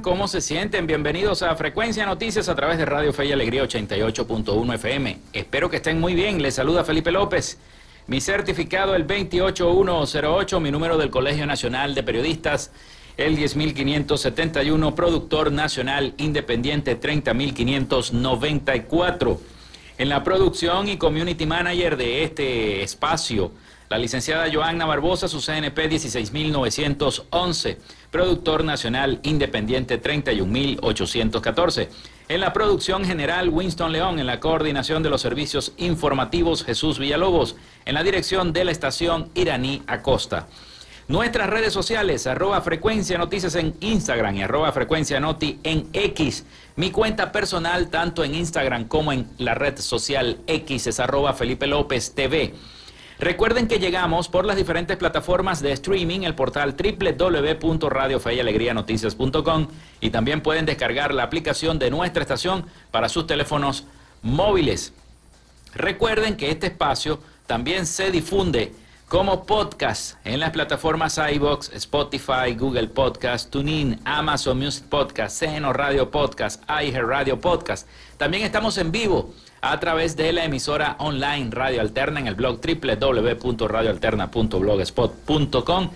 ¿Cómo se sienten? Bienvenidos a Frecuencia Noticias a través de Radio Fe y Alegría 88.1 FM. Espero que estén muy bien. Les saluda Felipe López. Mi certificado el 28108, mi número del Colegio Nacional de Periodistas el 10571, productor nacional independiente 30594. En la producción y community manager de este espacio, la licenciada Joanna Barbosa, su CNP 16911 productor nacional independiente 31814. En la producción general, Winston León, en la coordinación de los servicios informativos, Jesús Villalobos, en la dirección de la estación Iraní Acosta. Nuestras redes sociales, arroba frecuencia noticias en Instagram y arroba frecuencia noti en X. Mi cuenta personal, tanto en Instagram como en la red social X, es arroba Felipe López TV. Recuerden que llegamos por las diferentes plataformas de streaming, el portal www.radiofeyalegrianoticias.com y también pueden descargar la aplicación de nuestra estación para sus teléfonos móviles. Recuerden que este espacio también se difunde como podcast en las plataformas iBox, Spotify, Google Podcast, TuneIn, Amazon Music Podcast, Seno Radio Podcast, iHeart Radio Podcast. También estamos en vivo a través de la emisora online Radio Alterna en el blog www.radioalterna.blogspot.com,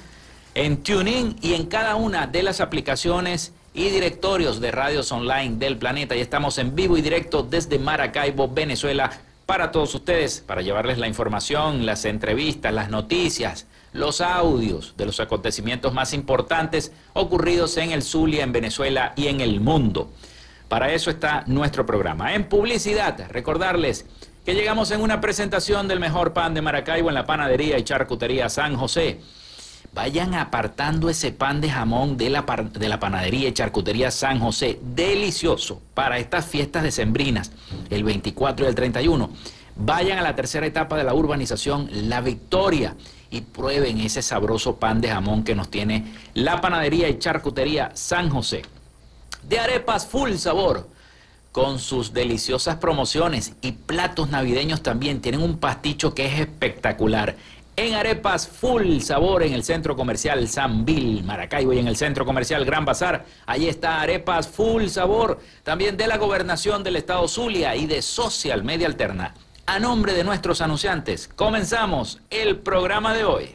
en TuneIn y en cada una de las aplicaciones y directorios de radios online del planeta. Y estamos en vivo y directo desde Maracaibo, Venezuela, para todos ustedes, para llevarles la información, las entrevistas, las noticias, los audios de los acontecimientos más importantes ocurridos en el Zulia, en Venezuela y en el mundo. Para eso está nuestro programa. En publicidad, recordarles que llegamos en una presentación del mejor pan de Maracaibo en la panadería y charcutería San José. Vayan apartando ese pan de jamón de la, de la panadería y charcutería San José. Delicioso para estas fiestas decembrinas, el 24 y el 31. Vayan a la tercera etapa de la urbanización La Victoria y prueben ese sabroso pan de jamón que nos tiene la panadería y charcutería San José de arepas full sabor con sus deliciosas promociones y platos navideños también. Tienen un pasticho que es espectacular. En Arepas Full Sabor en el Centro Comercial San Bill, Maracaibo y en el Centro Comercial Gran Bazar. Ahí está Arepas Full Sabor, también de la Gobernación del Estado Zulia y de Social Media Alterna. A nombre de nuestros anunciantes, comenzamos el programa de hoy.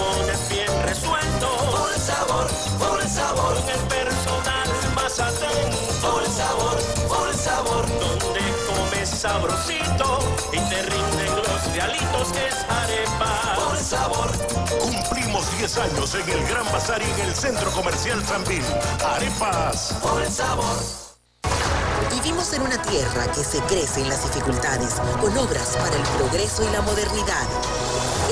Patacones bien resueltos. Por sabor, por sabor. Con el personal más atento. Por sabor, por sabor. Donde comes sabrosito y te rinden los realitos que es arepa. Por sabor. Cumplimos 10 años en el Gran Bazar y en el Centro Comercial Sambil. Arepas. Por sabor. Vivimos en una tierra que se crece en las dificultades, con obras para el progreso y la modernidad,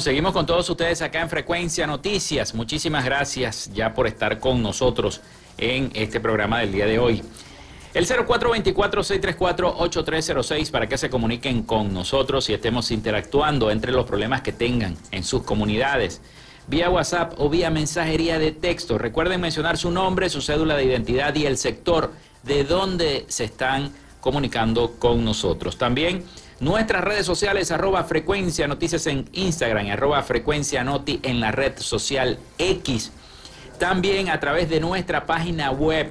Seguimos con todos ustedes acá en Frecuencia Noticias. Muchísimas gracias ya por estar con nosotros en este programa del día de hoy. El 0424-634-8306 para que se comuniquen con nosotros y estemos interactuando entre los problemas que tengan en sus comunidades, vía WhatsApp o vía mensajería de texto. Recuerden mencionar su nombre, su cédula de identidad y el sector de donde se están comunicando con nosotros. También nuestras redes sociales, arroba frecuencia noticias en Instagram, arroba frecuencia noti en la red social X. También a través de nuestra página web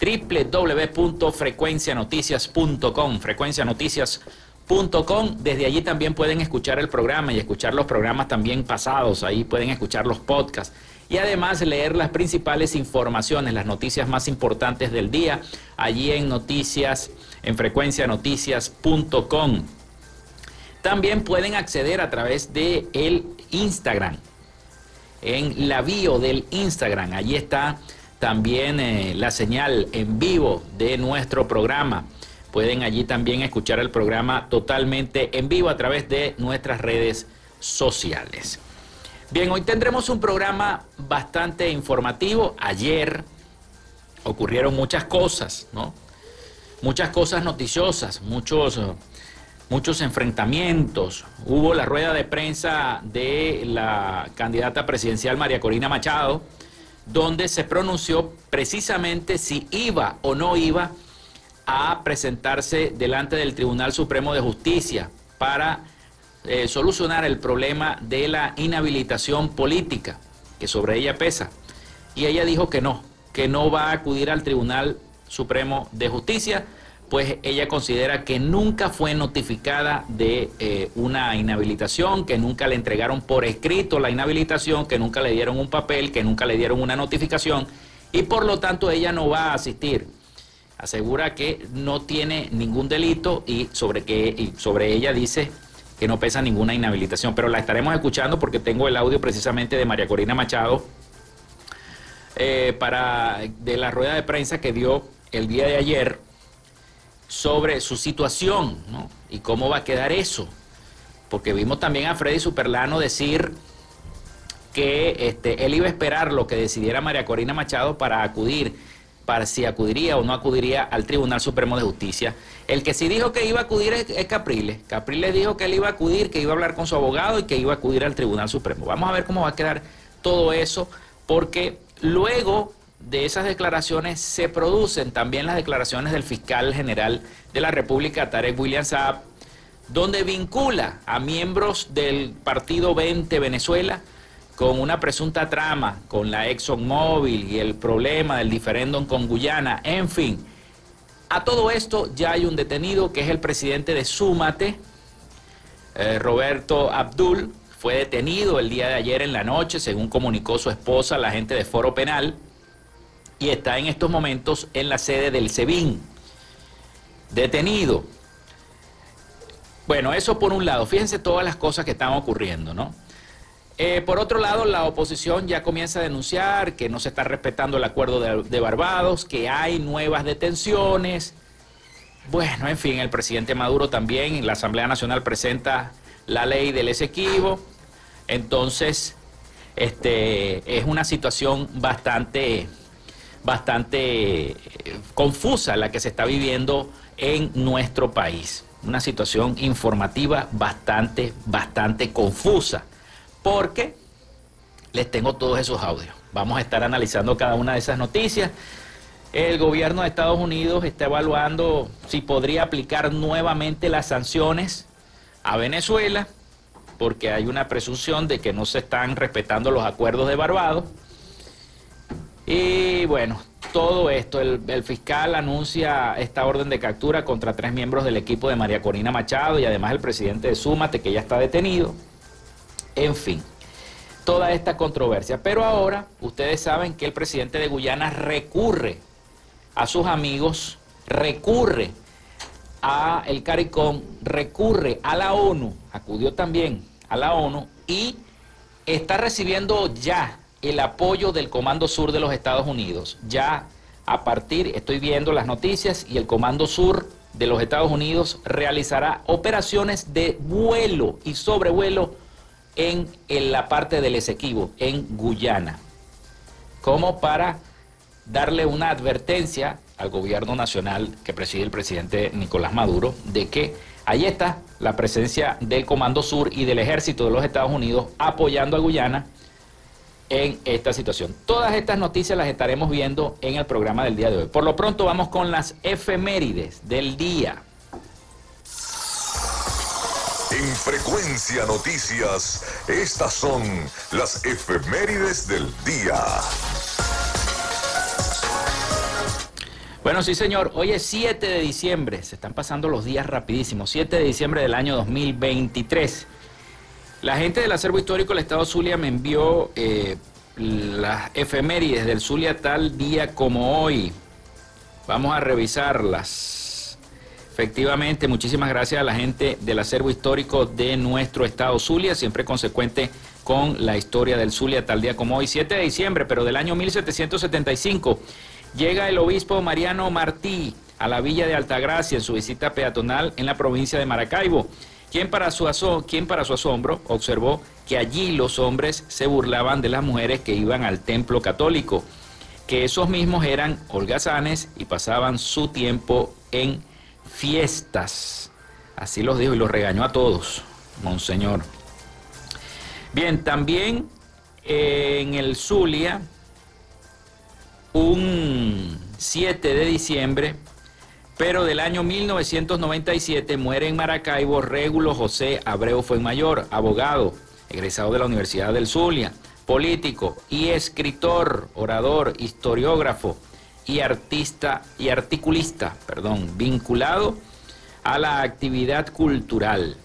www.frecuencianoticias.com, frecuencianoticias.com. Desde allí también pueden escuchar el programa y escuchar los programas también pasados. Ahí pueden escuchar los podcasts y además leer las principales informaciones, las noticias más importantes del día, allí en noticias, en frecuencianoticias.com. También pueden acceder a través de el Instagram, en la bio del Instagram. Allí está también eh, la señal en vivo de nuestro programa. Pueden allí también escuchar el programa totalmente en vivo a través de nuestras redes sociales. Bien, hoy tendremos un programa bastante informativo. Ayer ocurrieron muchas cosas, ¿no? Muchas cosas noticiosas, muchos, eh, muchos enfrentamientos. Hubo la rueda de prensa de la candidata presidencial María Corina Machado, donde se pronunció precisamente si iba o no iba a presentarse delante del Tribunal Supremo de Justicia para eh, solucionar el problema de la inhabilitación política que sobre ella pesa. Y ella dijo que no, que no va a acudir al Tribunal Supremo de Justicia, pues ella considera que nunca fue notificada de eh, una inhabilitación, que nunca le entregaron por escrito la inhabilitación, que nunca le dieron un papel, que nunca le dieron una notificación y por lo tanto ella no va a asistir. Asegura que no tiene ningún delito y sobre, que, sobre ella dice que no pesa ninguna inhabilitación, pero la estaremos escuchando porque tengo el audio precisamente de María Corina Machado eh, para, de la rueda de prensa que dio el día de ayer sobre su situación y cómo va a quedar eso. Porque vimos también a Freddy Superlano decir que este, él iba a esperar lo que decidiera María Corina Machado para acudir, para si acudiría o no acudiría al Tribunal Supremo de Justicia. El que sí dijo que iba a acudir es, es Capriles. Capriles dijo que él iba a acudir, que iba a hablar con su abogado y que iba a acudir al Tribunal Supremo. Vamos a ver cómo va a quedar todo eso, porque luego de esas declaraciones se producen también las declaraciones del fiscal general de la República, Tarek William Saab, donde vincula a miembros del partido 20 Venezuela con una presunta trama con la ExxonMobil y el problema del diferéndum con Guyana, en fin. A todo esto ya hay un detenido que es el presidente de Súmate, eh, Roberto Abdul, fue detenido el día de ayer en la noche, según comunicó su esposa, la gente de Foro Penal, y está en estos momentos en la sede del SEBIN. Detenido. Bueno, eso por un lado. Fíjense todas las cosas que están ocurriendo, ¿no? Eh, por otro lado, la oposición ya comienza a denunciar que no se está respetando el acuerdo de, Barbados, que hay nuevas detenciones. Bueno, en fin, el presidente Maduro también la Asamblea Nacional presenta la ley del Esequibo. Entonces, este, es una situación bastante, bastante eh, confusa la que se está viviendo en nuestro país. Una situación informativa bastante, bastante confusa porque les tengo todos esos audios. Vamos a estar analizando cada una de esas noticias. El gobierno de Estados Unidos está evaluando si podría aplicar nuevamente las sanciones a Venezuela, porque hay una presunción de que no se están respetando los acuerdos de Barbados. Y bueno, todo esto, el, fiscal anuncia esta orden de captura contra tres miembros del equipo de María Corina Machado y además el presidente de Súmate, que ya está detenido. En fin, toda esta controversia. Pero ahora ustedes saben que el presidente de Guyana recurre a sus amigos, recurre a el CARICOM, recurre a la ONU, acudió también a la ONU y está recibiendo ya el apoyo del Comando Sur de los Estados Unidos. Ya a partir, estoy viendo las noticias y el Comando Sur de los Estados Unidos realizará operaciones de vuelo y sobrevuelo en, en la parte del Esequibo, en Guyana, como para darle una advertencia al gobierno nacional que preside el presidente Nicolás Maduro de que ahí está la presencia del Comando Sur y del Ejército de los Estados Unidos apoyando a Guyana en esta situación. Todas estas noticias las estaremos viendo en el programa del día de hoy. Por lo pronto vamos con las efemérides del día. En Frecuencia Noticias, estas son las efemérides del día. Bueno, sí, señor. Hoy es 7 de diciembre. Se están pasando los días rapidísimos. 7 de diciembre del año 2023. La gente del acervo histórico del Estado Zulia me envió eh, las efemérides del Zulia tal día como hoy. Vamos a revisarlas. Efectivamente, muchísimas gracias a la gente del acervo histórico de nuestro Estado Zulia, siempre consecuente con la historia del Zulia tal día como hoy. 7 de diciembre, pero del año 1775 llega el obispo Mariano Martí a la villa de Altagracia en su visita peatonal en la provincia de Maracaibo, quien para, su para su asombro observó que allí los hombres se burlaban de las mujeres que iban al templo católico, que esos mismos eran holgazanes y pasaban su tiempo en fiestas. Así los dijo y los regañó a todos, monseñor. Bien, también eh, en el Zulia, un 7 de diciembre, pero del año 1997 muere en Maracaibo Régulo José Abreu Fuenmayor, abogado, egresado de la Universidad del Zulia, político y escritor, orador, historiógrafo y artista y articulista, perdón, vinculado a la actividad cultural.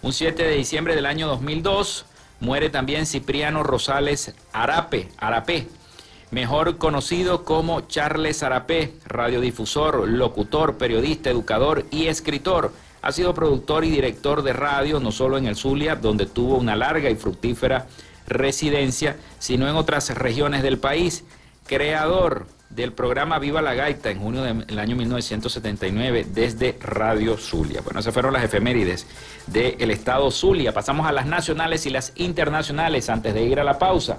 Un 7 de diciembre del año 2002 muere también Cipriano Rosales Arape, Arapé, mejor conocido como Charles Arapé, radiodifusor, locutor, periodista, educador y escritor. Ha sido productor y director de radio, no solo en el Zulia, donde tuvo una larga y fructífera residencia, sino en otras regiones del país. Creador del programa Viva la Gaita en junio del año 1979 desde Radio Zulia. Bueno, esas fueron las efemérides del Estado Zulia. Pasamos a las nacionales y las internacionales antes de ir a la pausa.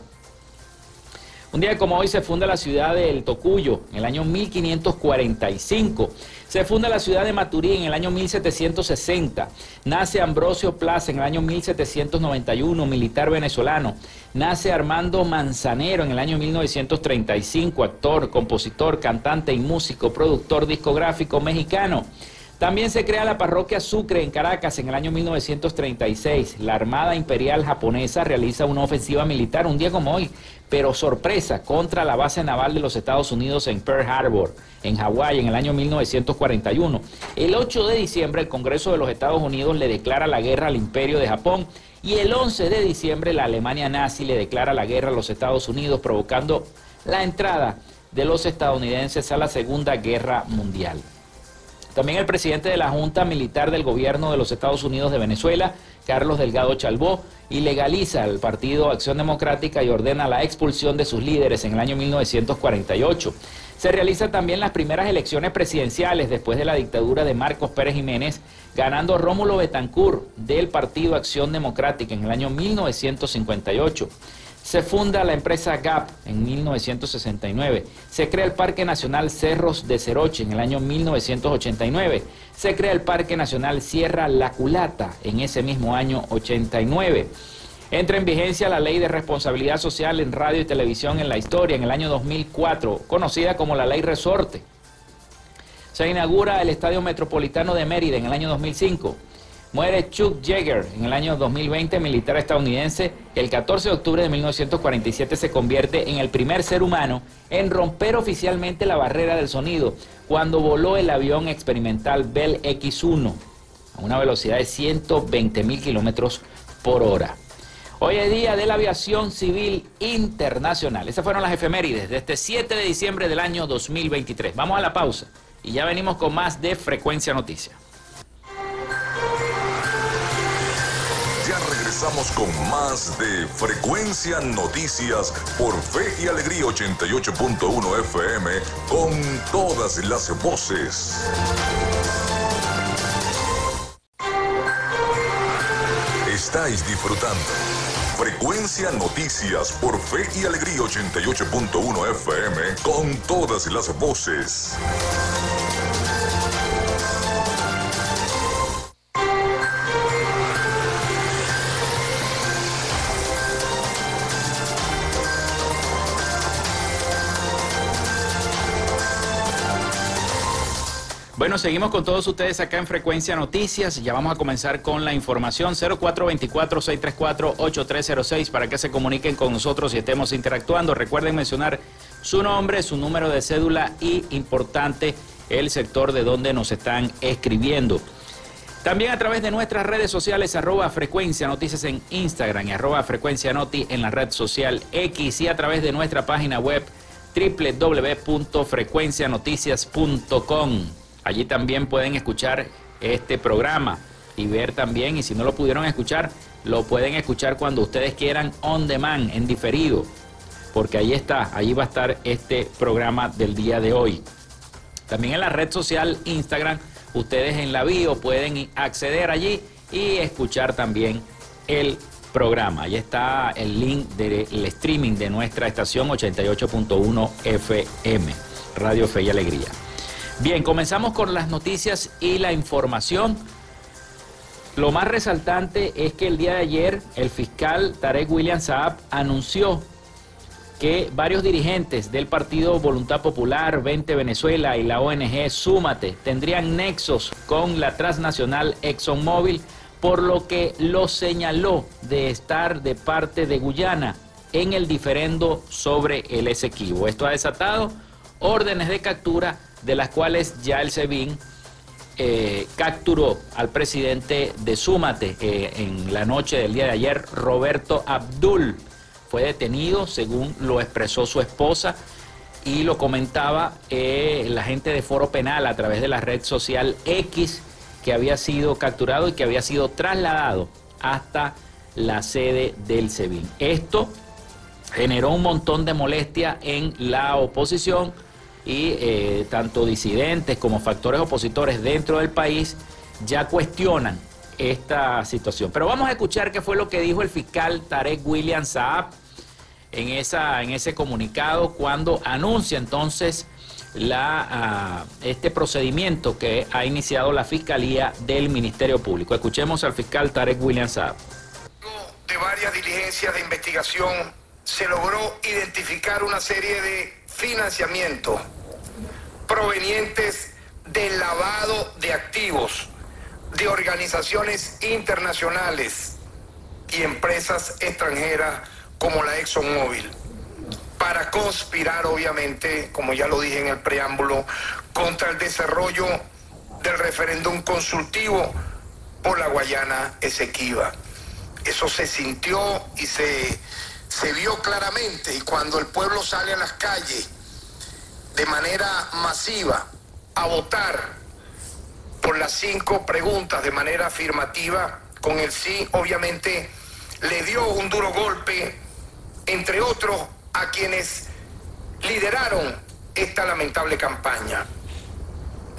Un día como hoy se funda la ciudad del Tocuyo en el año 1545. Se funda la ciudad de Maturín en el año 1760. Nace Ambrosio Plaza en el año 1791, militar venezolano. Nace Armando Manzanero en el año 1935, actor, compositor, cantante y músico, productor discográfico mexicano. También se crea la parroquia Sucre en Caracas en el año 1936. La Armada Imperial Japonesa realiza una ofensiva militar un día como hoy, pero sorpresa, contra la base naval de los Estados Unidos en Pearl Harbor, en Hawái, en el año 1941. El 8 de diciembre el Congreso de los Estados Unidos le declara la guerra al Imperio de Japón y el 11 de diciembre la Alemania nazi le declara la guerra a los Estados Unidos, provocando la entrada de los estadounidenses a la Segunda Guerra Mundial. También el presidente de la Junta Militar del Gobierno de los Estados Unidos de Venezuela, Carlos Delgado Chalbó, ilegaliza el Partido Acción Democrática y ordena la expulsión de sus líderes en el año 1948. Se realizan también las primeras elecciones presidenciales después de la dictadura de Marcos Pérez Jiménez, ganando Rómulo Betancourt del Partido Acción Democrática en el año 1958. Se funda la empresa GAP en 1969. Se crea el Parque Nacional Cerros de Ceroche en el año 1989. Se crea el Parque Nacional Sierra La Culata en ese mismo año 89. Entra en vigencia la Ley de Responsabilidad Social en Radio y Televisión en la Historia en el año 2004, conocida como la Ley Resorte. Se inaugura el Estadio Metropolitano de Mérida en el año 2005. Muere Chuck Yeager en el año 2020, militar estadounidense. El 14 de octubre de 1947 se convierte en el primer ser humano en romper oficialmente la barrera del sonido cuando voló el avión experimental Bell X-1 a una velocidad de 120 mil kilómetros por hora. Hoy es día de la aviación civil internacional. Esas fueron las efemérides de este 7 de diciembre del año 2023. Vamos a la pausa y ya venimos con más de Frecuencia Noticias. Regresamos con más de Frecuencia Noticias por Fe y Alegría 88.1 FM con todas las voces. Estáis disfrutando Frecuencia Noticias por Fe y Alegría 88.1 FM con todas las voces. Bueno, seguimos con todos ustedes acá en Frecuencia Noticias. Ya vamos a comenzar con la información 0424-634-8306 para que se comuniquen con nosotros y estemos interactuando. Recuerden mencionar su nombre, su número de cédula y, importante, el sector de donde nos están escribiendo. También a través de nuestras redes sociales, arroba frecuencia noticias en Instagram y arroba frecuencia noti en la red social X y a través de nuestra página web www.frecuencianoticias.com. Allí también pueden escuchar este programa y ver también, y si no lo pudieron escuchar, lo pueden escuchar cuando ustedes quieran on demand, en diferido, porque ahí está, ahí va a estar este programa del día de hoy. También en la red social Instagram, ustedes en la bio pueden acceder allí y escuchar también el programa. Ahí está el link del streaming de nuestra estación 88.1 FM, Radio Fe y Alegría. Bien, comenzamos con las noticias y la información. Lo más resaltante es que el día de ayer el fiscal Tarek William Saab anunció que varios dirigentes del Partido Voluntad Popular, 20 Venezuela y la ONG Súmate tendrían nexos con la transnacional ExxonMobil, por lo que lo señaló de estar de parte de Guyana en el diferendo sobre el Esequibo. Esto ha desatado órdenes de captura de las cuales ya el SEBIN eh, capturó al presidente de Súmate en la noche del día de ayer, Roberto Abdul. Fue detenido, según lo expresó su esposa, y lo comentaba eh, la gente de Foro Penal a través de la red social X, que había sido capturado y que había sido trasladado hasta la sede del SEBIN. Esto generó un montón de molestia en la oposición y eh, tanto disidentes como factores opositores dentro del país ya cuestionan esta situación. Pero vamos a escuchar qué fue lo que dijo el fiscal Tarek William Saab en, esa, en ese comunicado cuando anuncia entonces la, ah, este procedimiento que ha iniciado la Fiscalía del Ministerio Público. Escuchemos al fiscal Tarek William Saab. De varias diligencias de investigación se logró identificar una serie de financiamientos provenientes del lavado de activos de organizaciones internacionales y empresas extranjeras como la ExxonMobil para conspirar, obviamente, como ya lo dije en el preámbulo, contra el desarrollo del referéndum consultivo por la Guayana Esequiba. Eso se sintió y se, se vio claramente y cuando el pueblo sale a las calles de manera masiva a votar por las cinco preguntas de manera afirmativa, con el sí obviamente le dio un duro golpe, entre otros, a quienes lideraron esta lamentable campaña.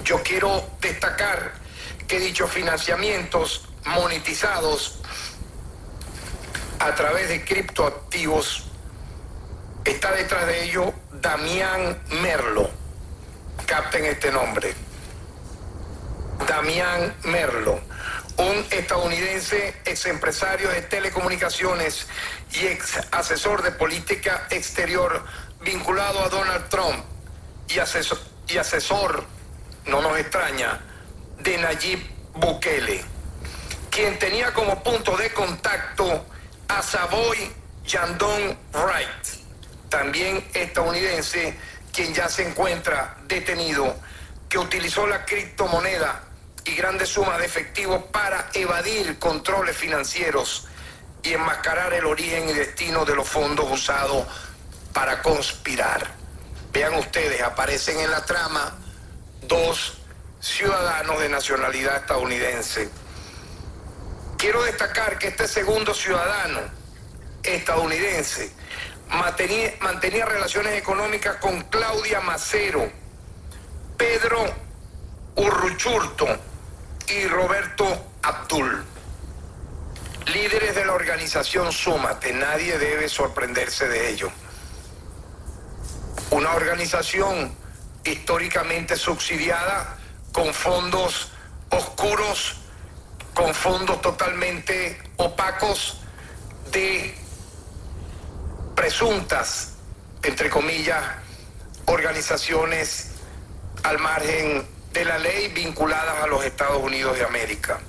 Yo quiero destacar que dichos financiamientos monetizados a través de criptoactivos está detrás de ello Damián Merlo. Capten este nombre. Damián Merlo, un estadounidense ex empresario de telecomunicaciones y ex asesor de política exterior vinculado a Donald Trump y asesor, y asesor no nos extraña, de Nayib Bukele, quien tenía como punto de contacto a Savoy Yandon Wright, también estadounidense, quien ya se encuentra detenido, que utilizó la criptomoneda y grandes sumas de efectivo para evadir controles financieros y enmascarar el origen y destino de los fondos usados para conspirar. Vean ustedes, aparecen en la trama dos ciudadanos de nacionalidad estadounidense. Quiero destacar que este segundo ciudadano estadounidense mantenía, relaciones económicas con Claudia Macero, Pedro Urruchurto y Roberto Abdul. Líderes de la organización Súmate, nadie debe sorprenderse de ello. Una organización históricamente subsidiada con fondos oscuros, con fondos totalmente opacos de presuntas, entre comillas, organizaciones al margen de la ley vinculadas a los Estados Unidos de América.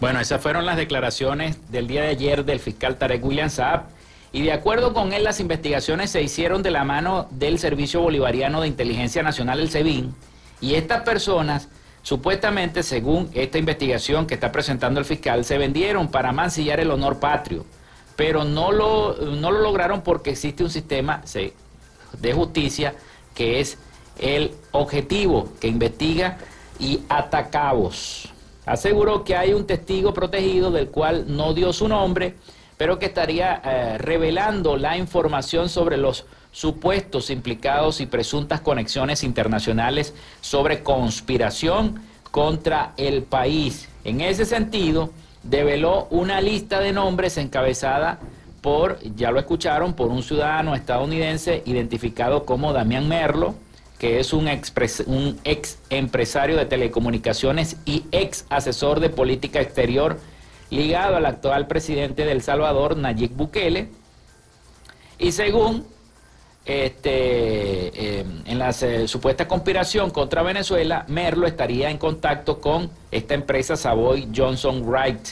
Bueno, esas fueron las declaraciones del día de ayer del fiscal Tarek William Saab. Y de acuerdo con él, las investigaciones se hicieron de la mano del Servicio Bolivariano de Inteligencia Nacional, el SEBIN. Y estas personas, supuestamente, según esta investigación que está presentando el fiscal, se vendieron para mancillar el honor patrio. Pero no lo, no lo lograron porque existe un sistema de justicia que es el objetivo que investiga y atacabos aseguró que hay un testigo protegido del cual no dio su nombre, pero que estaría eh, revelando la información sobre los supuestos implicados y presuntas conexiones internacionales sobre conspiración contra el país. En ese sentido, develó una lista de nombres encabezada por, ya lo escucharon, por un ciudadano estadounidense identificado como Damián Merlo, que es un, un ex empresario de telecomunicaciones y ex asesor de política exterior ligado al actual presidente de El Salvador, Nayib Bukele. Y según este, em, en la eh, supuesta conspiración contra Venezuela, Merlo estaría en contacto con esta empresa Savoy Johnson Wright,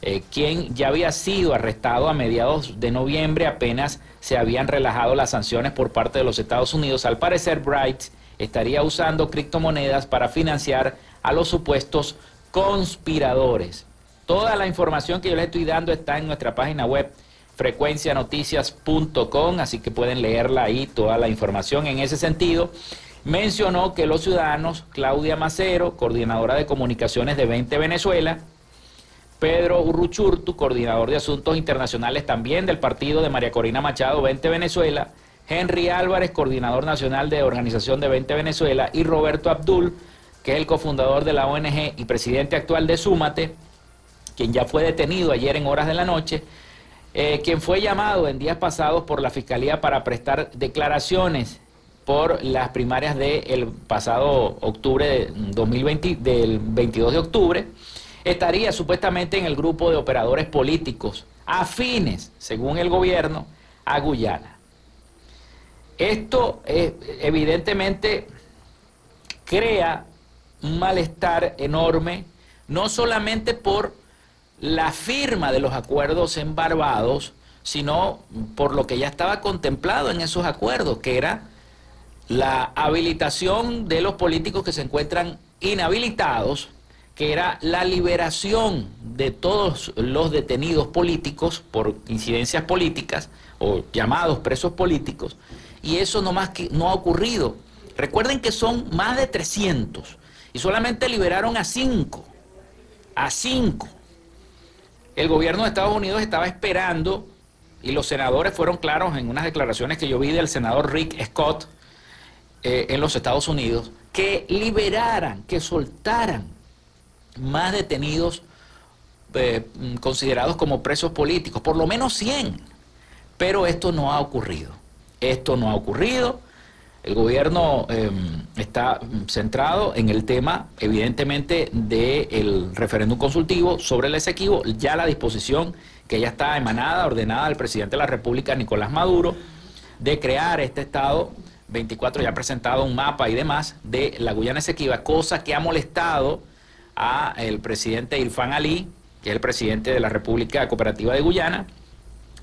eh, quien ya había sido arrestado a mediados de noviembre, apenas se habían relajado las sanciones por parte de los Estados Unidos. Al parecer, Bright estaría usando criptomonedas para financiar a los supuestos conspiradores. Toda la información que yo les estoy dando está en nuestra página web frecuencianoticias.com, así que pueden leerla ahí toda la información en ese sentido. Mencionó que los ciudadanos, Claudia Macero, coordinadora de comunicaciones de 20 Venezuela, Pedro Urruchurtu, coordinador de asuntos internacionales también del partido de María Corina Machado, 20 Venezuela, Henry Álvarez, coordinador nacional de Organización de 20 Venezuela, y Roberto Abdul, que es el cofundador de la ONG y presidente actual de Súmate, quien ya fue detenido ayer en horas de la noche, eh, quien fue llamado en días pasados por la Fiscalía para prestar declaraciones por las primarias del pasado octubre de 2020, del 22 de octubre, estaría supuestamente en el grupo de operadores políticos afines, según el gobierno, a Guyana. Esto eh, evidentemente crea un malestar enorme, no solamente por la firma de los acuerdos en Barbados, sino por lo que ya estaba contemplado en esos acuerdos, que era la habilitación de los políticos que se encuentran inhabilitados, que era la liberación de todos los detenidos políticos por incidencias políticas o llamados presos políticos, y eso no, más que, no ha ocurrido. Recuerden que son más de 300 y solamente liberaron a 5, a 5. El gobierno de Estados Unidos estaba esperando, y los senadores fueron claros en unas declaraciones que yo vi del senador Rick Scott eh, en los Estados Unidos, que liberaran, que soltaran más detenidos eh, considerados como presos políticos, por lo menos 100. Pero esto no ha ocurrido. Esto no ha ocurrido. El gobierno em, está centrado en el tema, evidentemente, del referéndum consultivo sobre el exequivo, ya la disposición que ya está emanada, ordenada al presidente de la República, Nicolás Maduro, de crear este Estado 24 ya ha presentado un mapa y demás de la Guyana Esequiba, cosa que ha molestado a el presidente Irfan Ali, que es el presidente de la República Cooperativa de Guyana,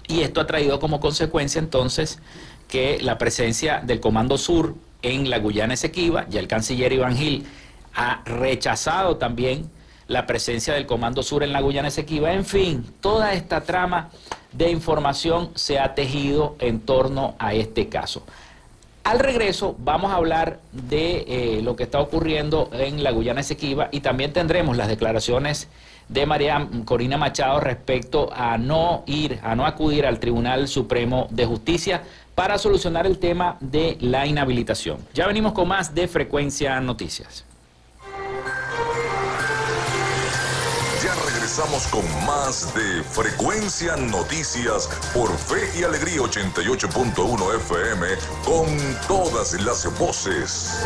y esto ha traído como consecuencia entonces que la presencia del Comando Sur en la Guyana Esequiba, ya el canciller Iván Gil ha rechazado también la presencia del Comando Sur en la Guyana Esequiba. En fin, toda esta trama de información se ha tejido en torno a este caso. Al regreso vamos a hablar de eh, lo que está ocurriendo en la Guyana Esequiba y también tendremos las declaraciones de María Corina Machado respecto a no ir, a no acudir al Tribunal Supremo de Justicia para solucionar el tema de la inhabilitación. Ya venimos con más de Frecuencia Noticias. Regresamos con más de Frecuencia Noticias por Fe y Alegría 88.1 FM con todas las voces.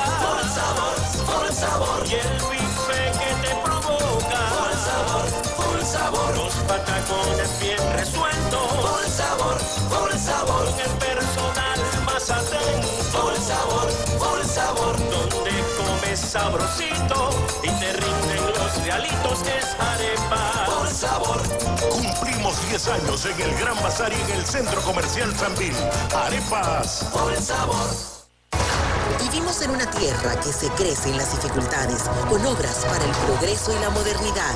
Patacones bien resueltos. Por sabor, por sabor. Con el personal más atento. Por sabor, por sabor. Donde comes sabrosito y te rinden los realitos que es arepa. Por sabor. Cumplimos 10 años en el Gran Bazar y en el Centro Comercial Sambil. Arepas. Por sabor. Vivimos en una tierra que se crece en las dificultades, con obras para el progreso y la modernidad,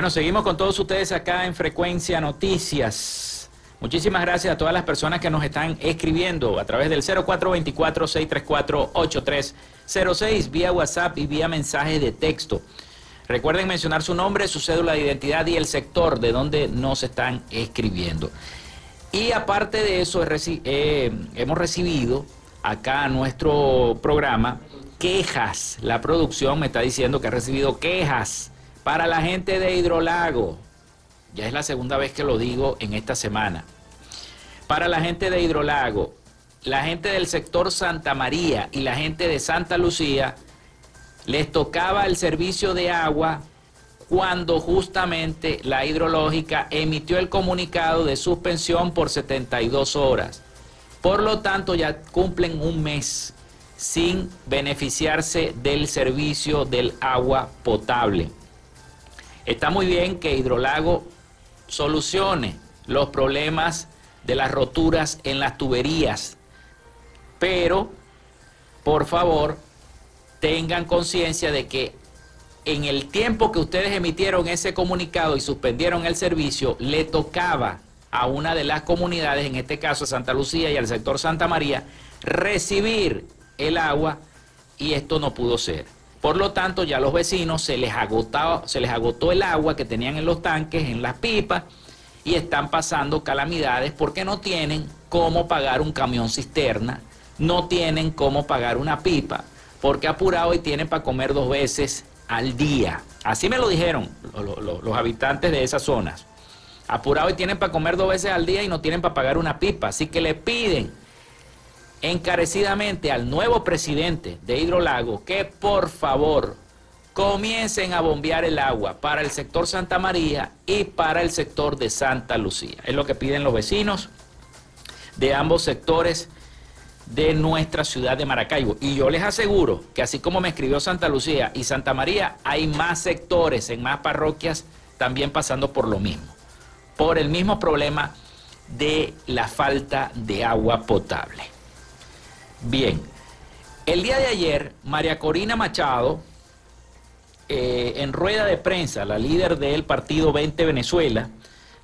Bueno, seguimos con todos ustedes acá en Frecuencia Noticias. Muchísimas gracias a todas las personas que nos están escribiendo a través del 0424-634-8306 vía WhatsApp y vía mensaje de texto. Recuerden mencionar su nombre, su cédula de identidad y el sector de donde nos están escribiendo. Y aparte de eso, eh, hemos recibido acá nuestro programa quejas. La producción me está diciendo que ha recibido quejas para la gente de Hidrolago, ya es la segunda vez que lo digo en esta semana. Para la gente de Hidrolago, la gente del sector Santa María y la gente de Santa Lucía, les tocaba el servicio de agua cuando justamente la hidrológica emitió el comunicado de suspensión por 72 horas. Por lo tanto, ya cumplen un mes sin beneficiarse del servicio del agua potable. Está muy bien que Hidrolago solucione los problemas de las roturas en las tuberías, pero por favor tengan conciencia de que en el tiempo que ustedes emitieron ese comunicado y suspendieron el servicio, le tocaba a una de las comunidades, en este caso a Santa Lucía y al sector Santa María, recibir el agua y esto no pudo ser. Por lo tanto, ya a los vecinos se les, agotó, se les agotó el agua que tenían en los tanques, en las pipas, y están pasando calamidades porque no tienen cómo pagar un camión cisterna, no tienen cómo pagar una pipa, porque apurado y tienen para comer dos veces al día. Así me lo dijeron los, habitantes de esas zonas. Apurado y tienen para comer dos veces al día y no tienen para pagar una pipa. Así que le piden encarecidamente al nuevo presidente de Hidrolago que por favor comiencen a bombear el agua para el sector Santa María y para el sector de Santa Lucía. Es lo que piden los vecinos de ambos sectores de nuestra ciudad de Maracaibo. Y yo les aseguro que así como me escribió Santa Lucía y Santa María, hay más sectores en más parroquias también pasando por lo mismo, por el mismo problema de la falta de agua potable. Bien, el día de ayer, María Corina Machado, eh, en rueda de prensa, la líder del partido 20 Venezuela,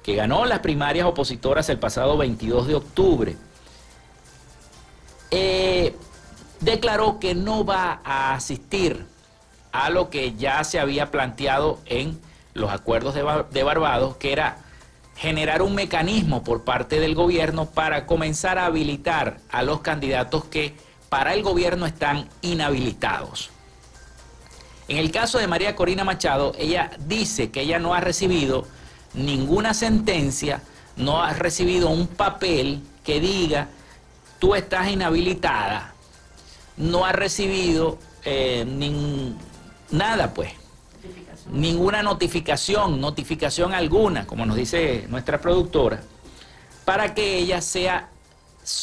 que ganó las primarias opositoras el pasado 22 de octubre, eh, declaró que no va a asistir a lo que ya se había planteado en los acuerdos de Barbados, que era generar un mecanismo por parte del gobierno para comenzar a habilitar a los candidatos que para el gobierno están inhabilitados. En el caso de María Corina Machado, ella dice que ella no ha recibido ninguna sentencia, no ha recibido un papel que diga tú estás inhabilitada, no ha recibido eh, nada pues ninguna notificación, notificación alguna, como nos dice nuestra productora, para que ella sea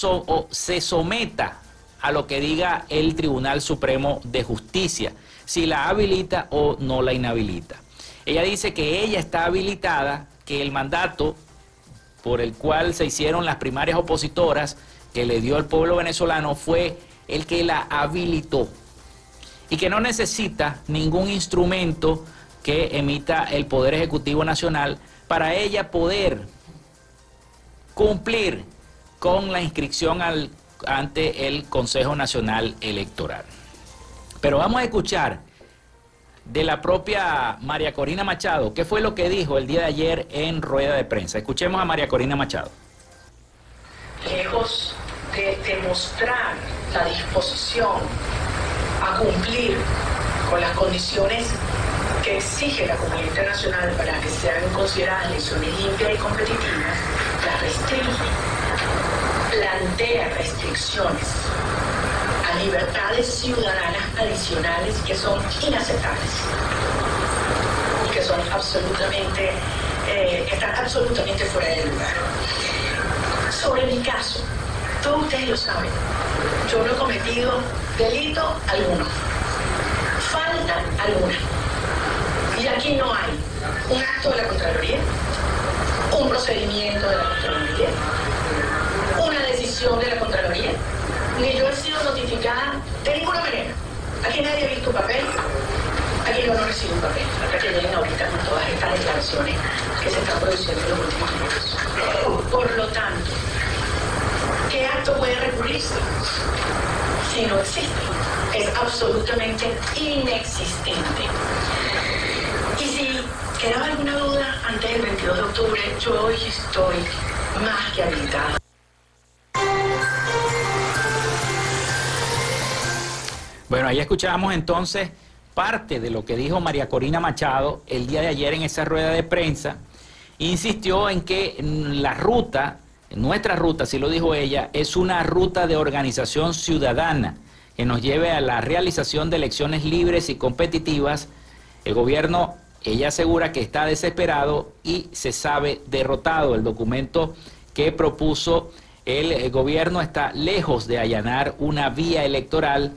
o se someta a lo que diga el Tribunal Supremo de Justicia, si la habilita o no la inhabilita. Ella dice que ella está habilitada, que el mandato por el cual se hicieron las primarias opositoras que le dio el pueblo venezolano fue el que la habilitó y que no necesita ningún instrumento que emita el Poder Ejecutivo Nacional para ella poder cumplir con la inscripción ante el Consejo Nacional Electoral. Pero vamos a escuchar de la propia María Corina Machado, qué fue lo que dijo el día de ayer en rueda de prensa. Escuchemos a María Corina Machado. Lejos de demostrar la disposición a cumplir con las condiciones que exige la comunidad internacional para que sean consideradas elecciones limpias y competitivas, las restringe, plantea restricciones a libertades ciudadanas adicionales que son inaceptables y que son absolutamente, eh, están absolutamente fuera de lugar. Sobre mi caso, todos ustedes lo saben, yo no he cometido delito alguno, falta alguna. Y aquí no hay un acto de la Contraloría, un procedimiento de la Contraloría, una decisión de la Contraloría, ni yo he sido notificada de ninguna manera. Aquí nadie ha visto un papel, aquí yo no recibo un papel, hasta que lleguen ahorita con todas estas declaraciones que se están produciendo en los últimos minutos. Por lo tanto, ¿qué acto puede recurrirse? Si no existe, es absolutamente inexistente. Quedaba alguna duda antes del 22 de octubre, yo hoy estoy más que habilitada. Bueno, ahí escuchábamos entonces parte de lo que dijo María Corina Machado el día de ayer en esa rueda de prensa. Insistió en que la ruta, nuestra ruta, así lo dijo ella, es una ruta de organización ciudadana que nos lleve a la realización de elecciones libres y competitivas. El gobierno, ella asegura que está desesperado y se sabe derrotado. El documento que propuso el, el gobierno está lejos de allanar una vía electoral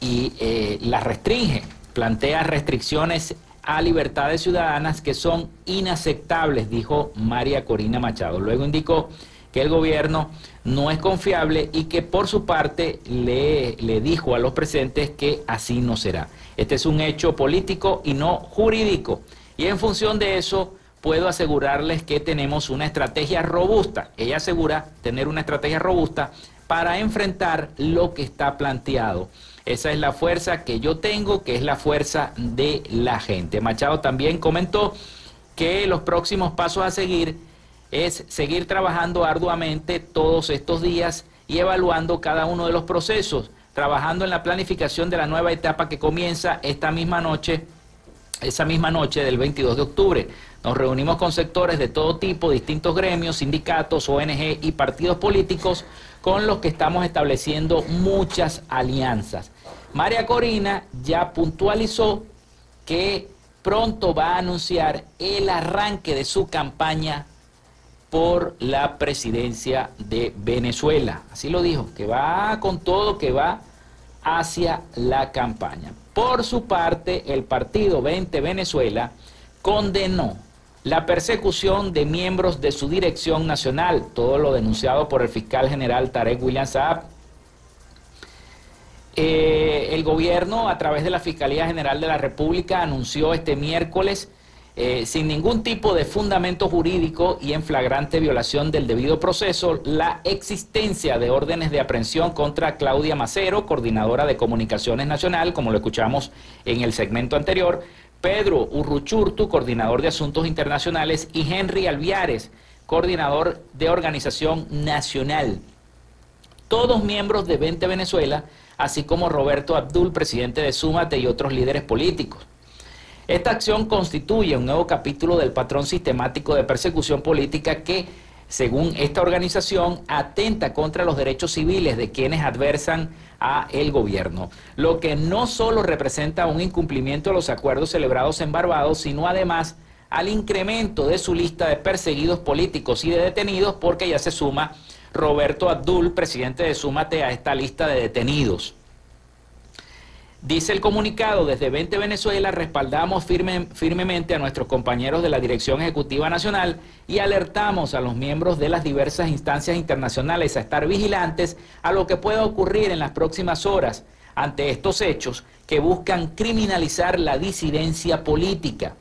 y eh, la restringe, plantea restricciones a libertades ciudadanas que son inaceptables, dijo María Corina Machado. Luego indicó que el gobierno no es confiable y que por su parte le, le dijo a los presentes que así no será. Este es un hecho político y no jurídico. Y en función de eso, puedo asegurarles que tenemos una estrategia robusta. Ella asegura tener una estrategia robusta para enfrentar lo que está planteado. Esa es la fuerza que yo tengo, que es la fuerza de la gente. Machado también comentó que los próximos pasos a seguir es seguir trabajando arduamente todos estos días y evaluando cada uno de los procesos, trabajando en la planificación de la nueva etapa que comienza esta misma noche, esa misma noche del 22 de octubre. Nos reunimos con sectores de todo tipo, distintos gremios, sindicatos, ONG y partidos políticos con los que estamos estableciendo muchas alianzas. María Corina ya puntualizó que pronto va a anunciar el arranque de su campaña por la presidencia de Venezuela. Así lo dijo, que va con todo, que va hacia la campaña. Por su parte, el partido 20 Venezuela condenó la persecución de miembros de su dirección nacional, todo lo denunciado por el fiscal general Tarek William Saab. Eh, el gobierno, a través de la Fiscalía General de la República, anunció este miércoles, eh, sin ningún tipo de fundamento jurídico y en flagrante violación del debido proceso, la existencia de órdenes de aprehensión contra Claudia Macero, coordinadora de Comunicaciones Nacional, como lo escuchamos en el segmento anterior, Pedro Urruchurtu, coordinador de Asuntos Internacionales, y Henry Alviares, coordinador de Organización Nacional. Todos miembros de 20 Venezuela, así como Roberto Abdul, presidente de Súmate y otros líderes políticos. Esta acción constituye un nuevo capítulo del patrón sistemático de persecución política que, según esta organización, atenta contra los derechos civiles de quienes adversan a el gobierno, lo que no solo representa un incumplimiento de los acuerdos celebrados en Barbados, sino además al incremento de su lista de perseguidos políticos y de detenidos, porque ya se suma Roberto Abdul, presidente de Súmate, a esta lista de detenidos. Dice el comunicado, desde 20 Venezuela respaldamos firme, firmemente a nuestros compañeros de la Dirección Ejecutiva Nacional y alertamos a los miembros de las diversas instancias internacionales a estar vigilantes a lo que pueda ocurrir en las próximas horas ante estos hechos que buscan criminalizar la disidencia política.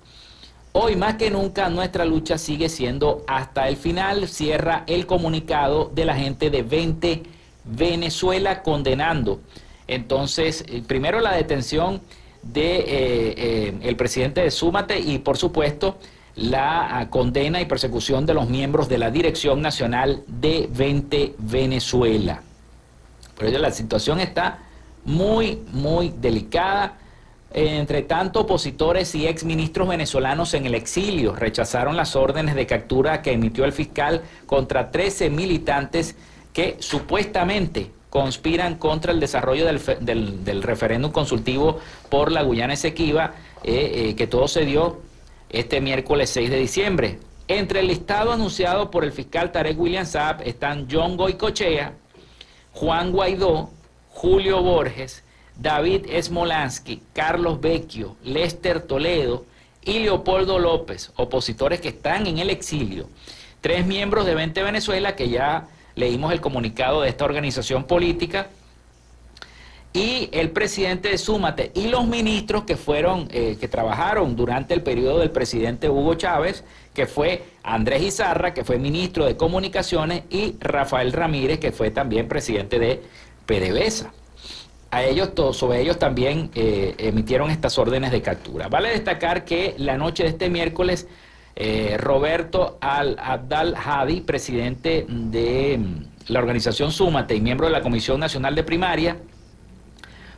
Hoy más que nunca nuestra lucha sigue siendo hasta el final, cierra el comunicado de la gente de 20 Venezuela condenando entonces, eh, primero la detención de eh, eh, el presidente de Súmate y por supuesto la ah, condena y persecución de los miembros de la Dirección Nacional de 20 Venezuela. Pero la situación está muy, muy delicada. Entre tanto, opositores y exministros venezolanos en el exilio rechazaron las órdenes de captura que emitió el fiscal contra 13 militantes que supuestamente conspiran contra el desarrollo del, referéndum consultivo por la Guyana Esequiba, eh, eh, que todo se dio este miércoles 6 de diciembre. Entre el listado anunciado por el fiscal Tarek William Saab están John Goicochea, Juan Guaidó, Julio Borges, David Smolansky, Carlos Vecchio, Lester Toledo y Leopoldo López, opositores que están en el exilio. Tres miembros de 20 Venezuela que ya leímos el comunicado de esta organización política y el presidente de Súmate y los ministros que fueron, eh, que trabajaron durante el periodo del presidente Hugo Chávez, que fue Andrés Izarra, que fue ministro de Comunicaciones, y Rafael Ramírez, que fue también presidente de PDVSA. A ellos, sobre ellos también eh, emitieron estas órdenes de captura. Vale destacar que la noche de este miércoles, eh, Roberto Al Abdal Hadi, presidente de mm, la organización Súmate y miembro de la Comisión Nacional de Primaria,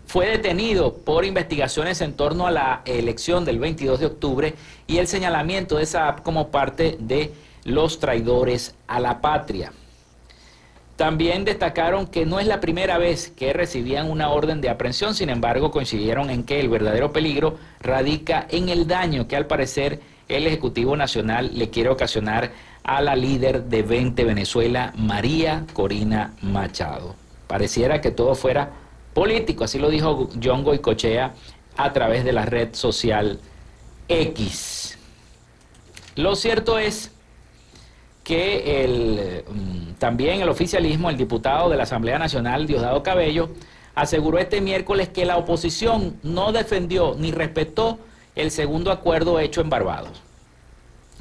fue detenido por investigaciones en torno a la elección del 22 de octubre y el señalamiento de esa app como parte de los traidores a la patria. También destacaron que no es la primera vez que recibían una orden de aprehensión, sin embargo coincidieron en que el verdadero peligro radica en el daño que al parecer el Ejecutivo Nacional le quiere ocasionar a la líder de 20 Venezuela, María Corina Machado. Pareciera que todo fuera político, así lo dijo John Goicochea a través de la red social X. Lo cierto es que el, mm, también el oficialismo, el diputado de la Asamblea Nacional, Diosdado Cabello, aseguró este miércoles que la oposición no defendió ni respetó el segundo acuerdo hecho en Barbados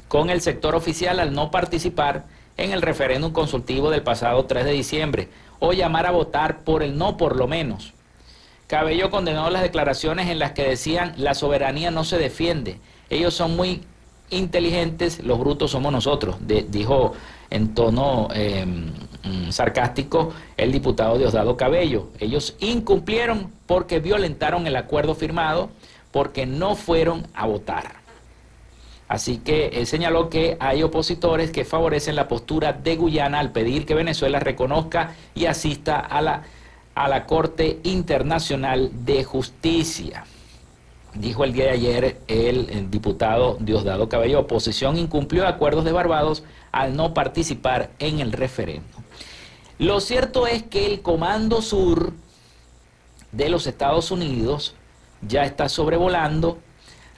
con el sector oficial al no participar en el referéndum consultivo del pasado 3 de diciembre o llamar a votar por el no por lo menos. Cabello condenó las declaraciones en las que decían la soberanía no se defiende, ellos son muy inteligentes, los brutos somos nosotros, dijo en tono em, mm, sarcástico el diputado Diosdado Cabello. Ellos incumplieron porque violentaron el acuerdo firmado, porque no fueron a votar. Así que señaló que hay opositores que favorecen la postura de Guyana al pedir que Venezuela reconozca y asista a la, a la Corte Internacional de Justicia. Dijo el día de ayer el, diputado Diosdado Cabello, oposición incumplió acuerdos de Barbados al no participar en el referéndum. Lo cierto es que el Comando Sur de los Estados Unidos ya está sobrevolando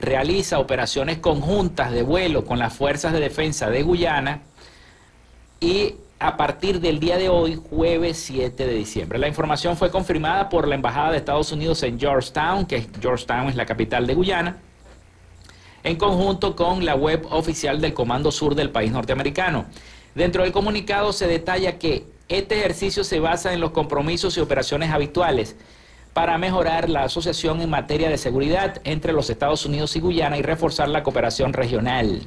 realiza operaciones conjuntas de vuelo con las fuerzas de defensa de Guyana y a partir del día de hoy, jueves 7 de diciembre. La información fue confirmada por la Embajada de Estados Unidos en Georgetown, que Georgetown es la capital de Guyana, en conjunto con la web oficial del Comando Sur del país norteamericano. Dentro del comunicado se detalla que este ejercicio se basa en los compromisos y operaciones habituales para mejorar la asociación en materia de seguridad entre los Estados Unidos y Guyana y reforzar la cooperación regional.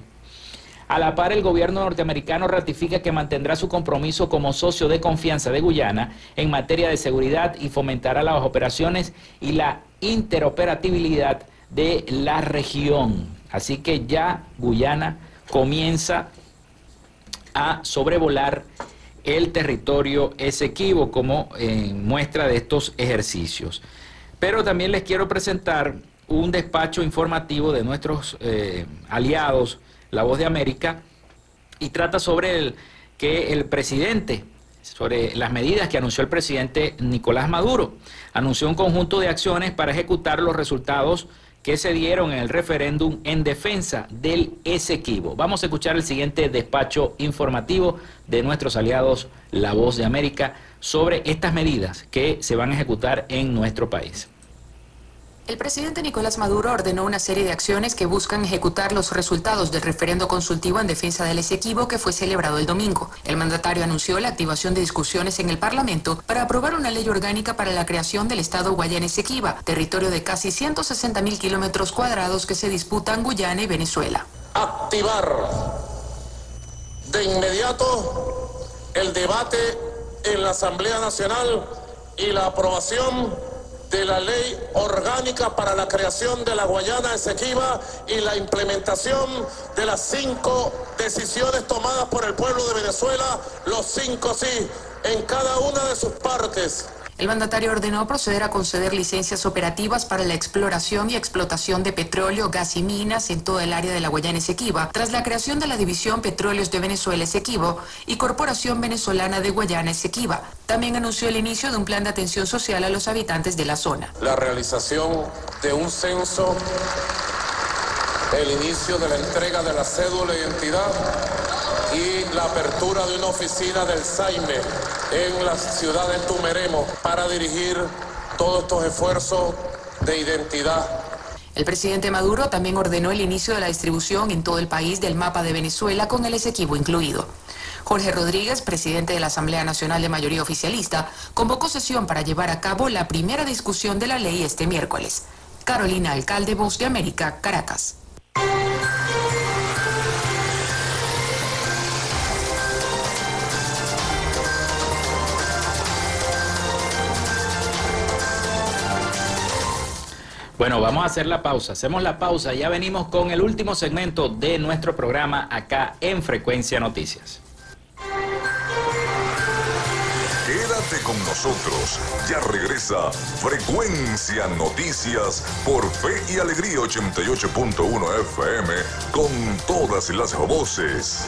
A la par, el gobierno norteamericano ratifica que mantendrá su compromiso como socio de confianza de Guyana en materia de seguridad y fomentará las operaciones y la interoperabilidad de la región. Así que ya Guyana comienza a sobrevolar el territorio Esequibo como eh, muestra de estos ejercicios. Pero también les quiero presentar un despacho informativo de nuestros eh, aliados, La Voz de América, y trata sobre el que el presidente, sobre las medidas que anunció el presidente Nicolás Maduro, anunció un conjunto de acciones para ejecutar los resultados que se dieron en el referéndum en defensa del Esequibo. Vamos a escuchar el siguiente despacho informativo de nuestros aliados La Voz de América sobre estas medidas que se van a ejecutar en nuestro país. El presidente Nicolás Maduro ordenó una serie de acciones que buscan ejecutar los resultados del referendo consultivo en defensa del Esequibo que fue celebrado el domingo. El mandatario anunció la activación de discusiones en el Parlamento para aprobar una ley orgánica para la creación del Estado Guayana Esequiba, territorio de casi 160 mil kilómetros cuadrados que se disputan Guyana y Venezuela. Activar de inmediato el debate en la Asamblea Nacional y la aprobación de la ley orgánica para la creación de la Guayana Esequiba y la implementación de las cinco decisiones tomadas por el pueblo de Venezuela, los cinco sí, en cada una de sus partes. El mandatario ordenó proceder a conceder licencias operativas para la exploración y explotación de petróleo, gas y minas en todo el área de la Guayana Esequiba, tras la creación de la División Petróleos de Venezuela Esequibo y Corporación Venezolana de Guayana Esequiba. También anunció el inicio de un plan de atención social a los habitantes de la zona. La realización de un censo, el inicio de la entrega de la cédula de identidad y la apertura de una oficina del SAIME en la ciudad de Tumeremo para dirigir todos estos esfuerzos de identidad. El presidente Maduro también ordenó el inicio de la distribución en todo el país del mapa de Venezuela con el Esequibo incluido. Jorge Rodríguez, presidente de la Asamblea Nacional de Mayoría Oficialista, convocó sesión para llevar a cabo la primera discusión de la ley este miércoles. Carolina Alcalde, Voz de América, Caracas. Bueno, vamos a hacer la pausa. Hacemos la pausa. Ya venimos con el último segmento de nuestro programa acá en Frecuencia Noticias. Quédate con nosotros. Ya regresa Frecuencia Noticias por Fe y Alegría 88.1 FM con todas las voces.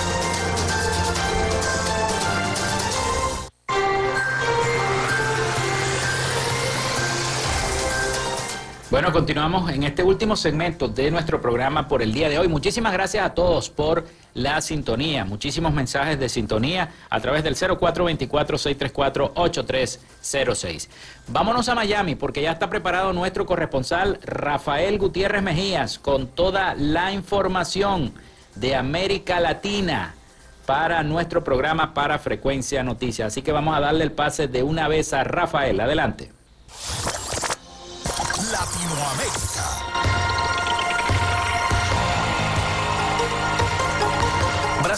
Bueno, continuamos en este último segmento de nuestro programa por el día de hoy. Muchísimas gracias a todos por la sintonía. Muchísimos mensajes de sintonía a través del 0424-634-8306. Vámonos a Miami porque ya está preparado nuestro corresponsal Rafael Gutiérrez Mejías con toda la información de América Latina para nuestro programa para Frecuencia Noticias. Así que vamos a darle el pase de una vez a Rafael. Adelante. Latinoamérica.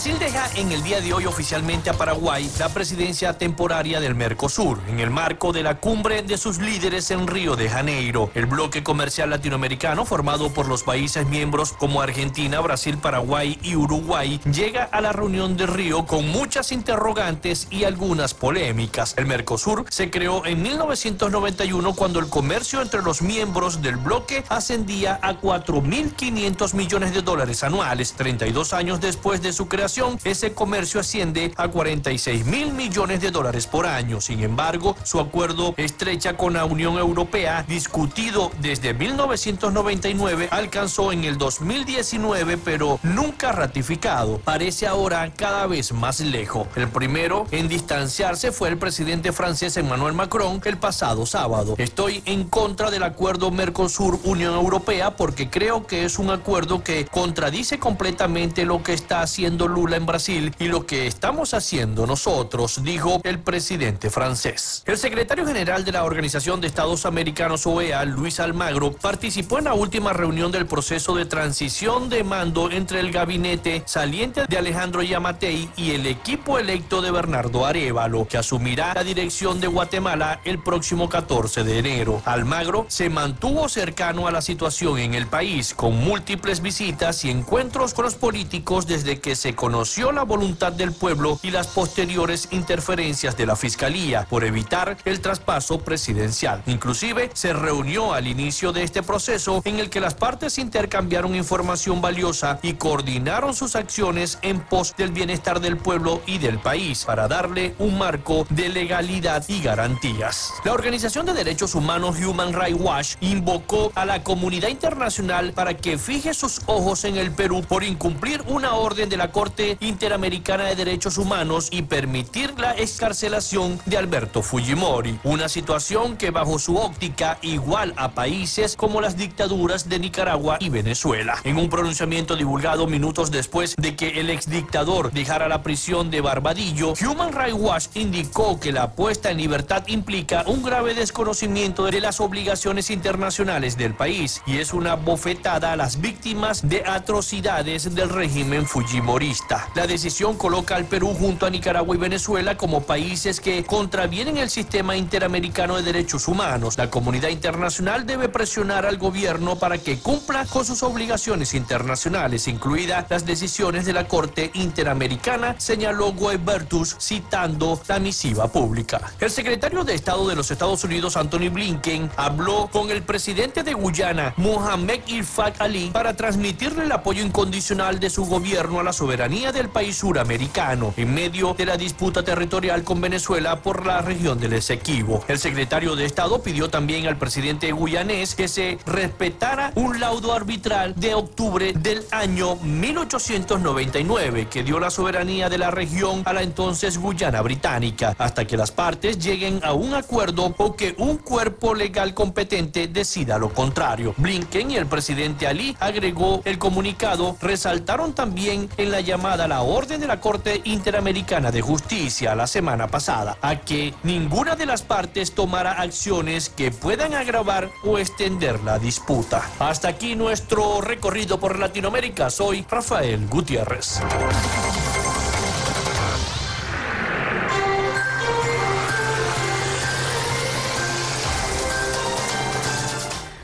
Brasil deja en el día de hoy oficialmente a Paraguay la presidencia temporaria del Mercosur, en el marco de la cumbre de sus líderes en Río de Janeiro. El bloque comercial latinoamericano, formado por los países miembros como Argentina, Brasil, Paraguay y Uruguay, llega a la reunión de Río con muchas interrogantes y algunas polémicas. El Mercosur se creó en 1991 cuando el comercio entre los miembros del bloque ascendía a 4.500 millones de dólares anuales. 32 años después de su creación, ese comercio asciende a 46 mil millones de dólares por año. Sin embargo, su acuerdo estrecha con la Unión Europea, discutido desde 1999, alcanzó en el 2019, pero nunca ratificado. Parece ahora cada vez más lejos. El primero en distanciarse fue el presidente francés Emmanuel Macron el pasado sábado. Estoy en contra del acuerdo Mercosur-Unión Europea porque creo que es un acuerdo que contradice completamente lo que está haciendo Lula en Brasil y lo que estamos haciendo nosotros, dijo el presidente francés. El secretario general de la Organización de Estados Americanos OEA, Luis Almagro, participó en la última reunión del proceso de transición de mando entre el gabinete saliente de Alejandro Yamatei y el equipo electo de Bernardo Arevalo, que asumirá la dirección de Guatemala el próximo 14 de enero. Almagro se mantuvo cercano a la situación en el país, con múltiples visitas y encuentros con los políticos desde que se conoció la voluntad del pueblo y las posteriores interferencias de la Fiscalía por evitar el traspaso presidencial. Inclusive se reunió al inicio de este proceso en el que las partes intercambiaron información valiosa y coordinaron sus acciones en pos del bienestar del pueblo y del país para darle un marco de legalidad y garantías. La Organización de Derechos Humanos Human Rights Watch invocó a la comunidad internacional para que fije sus ojos en el Perú por incumplir una orden de la Corte Corte Interamericana de Derechos Humanos y permitir la escarcelación de Alberto Fujimori. Una situación que bajo su óptica igual a países como las dictaduras de Nicaragua y Venezuela. En un pronunciamiento divulgado minutos después de que el exdictador dejara la prisión de Barbadillo, Human Rights Watch indicó que la puesta en libertad implica un grave desconocimiento de las obligaciones internacionales del país y es una bofetada a las víctimas de atrocidades del régimen fujimorista. La decisión coloca al Perú junto a Nicaragua y Venezuela como países que contravienen el sistema interamericano de derechos humanos. La comunidad internacional debe presionar al gobierno para que cumpla con sus obligaciones internacionales, incluidas las decisiones de la Corte Interamericana, señaló Guebertus citando la misiva pública. El secretario de Estado de los Estados Unidos, Anthony Blinken, habló con el presidente de Guyana, Mohamed Irfak Ali, para transmitirle el apoyo incondicional de su gobierno a la soberanía del país suramericano en medio de la disputa territorial con Venezuela por la región del Esequibo. El secretario de Estado pidió también al presidente guyanés que se respetara un laudo arbitral de octubre del año 1899 que dio la soberanía de la región a la entonces Guyana británica hasta que las partes lleguen a un acuerdo o que un cuerpo legal competente decida lo contrario. Blinken y el presidente Ali agregó el comunicado resaltaron también en la llamada la orden de la Corte Interamericana de Justicia la semana pasada a que ninguna de las partes tomará acciones que puedan agravar o extender la disputa. Hasta aquí nuestro recorrido por Latinoamérica. Soy Rafael Gutiérrez.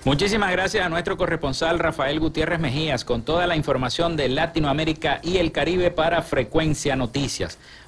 Muchísimas gracias a nuestro corresponsal Rafael Gutiérrez Mejías con toda la información de Latinoamérica y el Caribe para Frecuencia Noticias.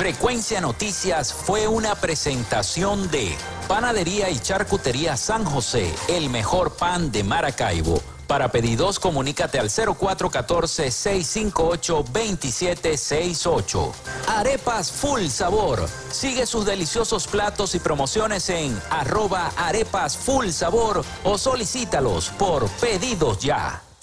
Frecuencia Noticias fue una presentación de Panadería y Charcutería San José, el mejor pan de Maracaibo. Para pedidos, comunícate al 0414-658-2768. Arepas Full Sabor. Sigue sus deliciosos platos y promociones en arroba arepas full sabor o solicítalos por pedidos ya.